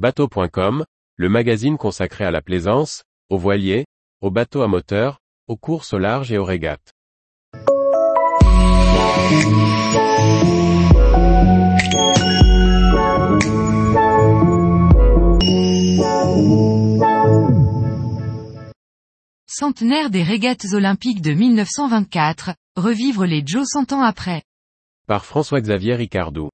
Bateau.com, le magazine consacré à la plaisance, aux voiliers, aux bateaux à moteur, aux courses au large et aux régates. Centenaire des régates olympiques de 1924, revivre les Joe 100 ans après. Par François-Xavier Ricardou.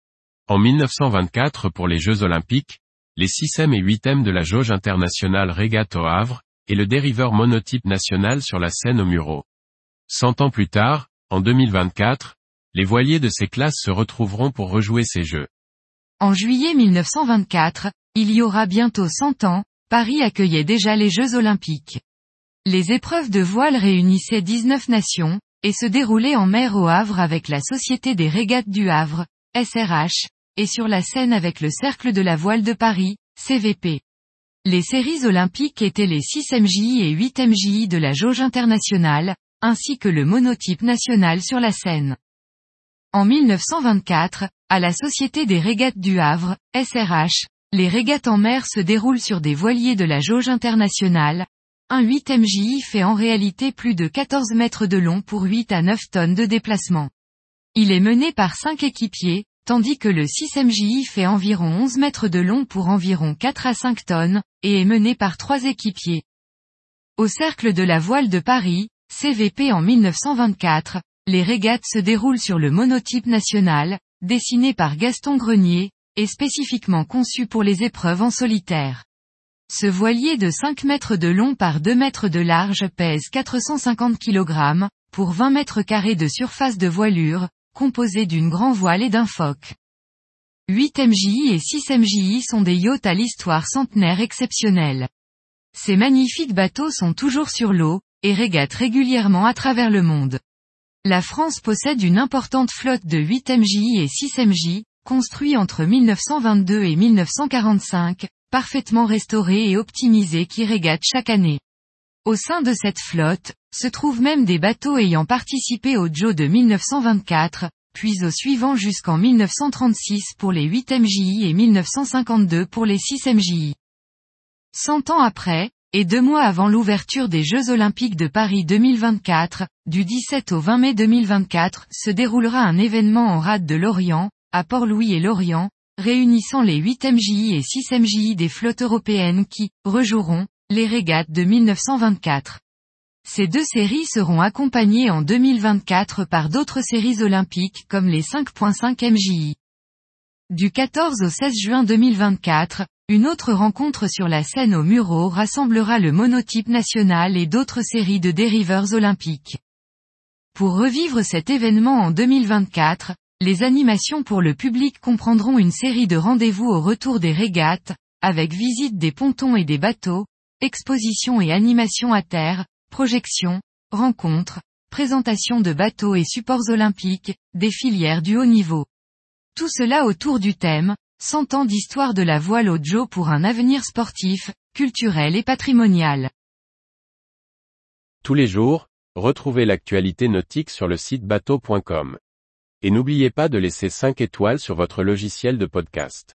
En 1924 pour les Jeux olympiques, les 6e et 8e de la jauge internationale régate au Havre, et le dériveur monotype national sur la Seine au Mureau. Cent ans plus tard, en 2024, les voiliers de ces classes se retrouveront pour rejouer ces Jeux. En juillet 1924, il y aura bientôt 100 ans, Paris accueillait déjà les Jeux olympiques. Les épreuves de voile réunissaient 19 nations, et se déroulaient en mer au Havre avec la Société des régates du Havre, SRH, et sur la Seine avec le Cercle de la voile de Paris, CVP. Les séries olympiques étaient les 6 MJI et 8 MJI de la jauge internationale, ainsi que le monotype national sur la Seine. En 1924, à la Société des régates du Havre, SRH, les régates en mer se déroulent sur des voiliers de la jauge internationale, un 8 MJI fait en réalité plus de 14 mètres de long pour 8 à 9 tonnes de déplacement. Il est mené par 5 équipiers, tandis que le 6 MJI fait environ 11 mètres de long pour environ 4 à 5 tonnes, et est mené par 3 équipiers. Au Cercle de la Voile de Paris, CVP en 1924, les régates se déroulent sur le monotype national, dessiné par Gaston Grenier, et spécifiquement conçu pour les épreuves en solitaire. Ce voilier de 5 mètres de long par 2 mètres de large pèse 450 kg, pour 20 mètres carrés de surface de voilure, composé d'une grand voile et d'un foc. 8 MJI et 6 MJI sont des yachts à l'histoire centenaire exceptionnelle. Ces magnifiques bateaux sont toujours sur l'eau, et régatent régulièrement à travers le monde. La France possède une importante flotte de 8 MJI et 6 MJ, construits entre 1922 et 1945, parfaitement restaurés et optimisés qui régatent chaque année. Au sein de cette flotte, se trouvent même des bateaux ayant participé au Joe de 1924, puis au suivant jusqu'en 1936 pour les 8 MJI et 1952 pour les 6 MJI. Cent ans après, et deux mois avant l'ouverture des Jeux Olympiques de Paris 2024, du 17 au 20 mai 2024, se déroulera un événement en rade de Lorient, à Port-Louis et Lorient, réunissant les 8 MJI et 6 MJI des flottes européennes qui, rejoueront, les régates de 1924. Ces deux séries seront accompagnées en 2024 par d'autres séries olympiques comme les 5.5 MJI. Du 14 au 16 juin 2024, une autre rencontre sur la scène au Mureau rassemblera le monotype national et d'autres séries de dériveurs olympiques. Pour revivre cet événement en 2024, les animations pour le public comprendront une série de rendez-vous au retour des régates, avec visite des pontons et des bateaux, expositions et animations à terre, projections, rencontres, présentations de bateaux et supports olympiques, des filières du haut niveau. Tout cela autour du thème, 100 ans d'histoire de la voile au Joe pour un avenir sportif, culturel et patrimonial. Tous les jours, retrouvez l'actualité nautique sur le site bateau.com. Et n'oubliez pas de laisser 5 étoiles sur votre logiciel de podcast.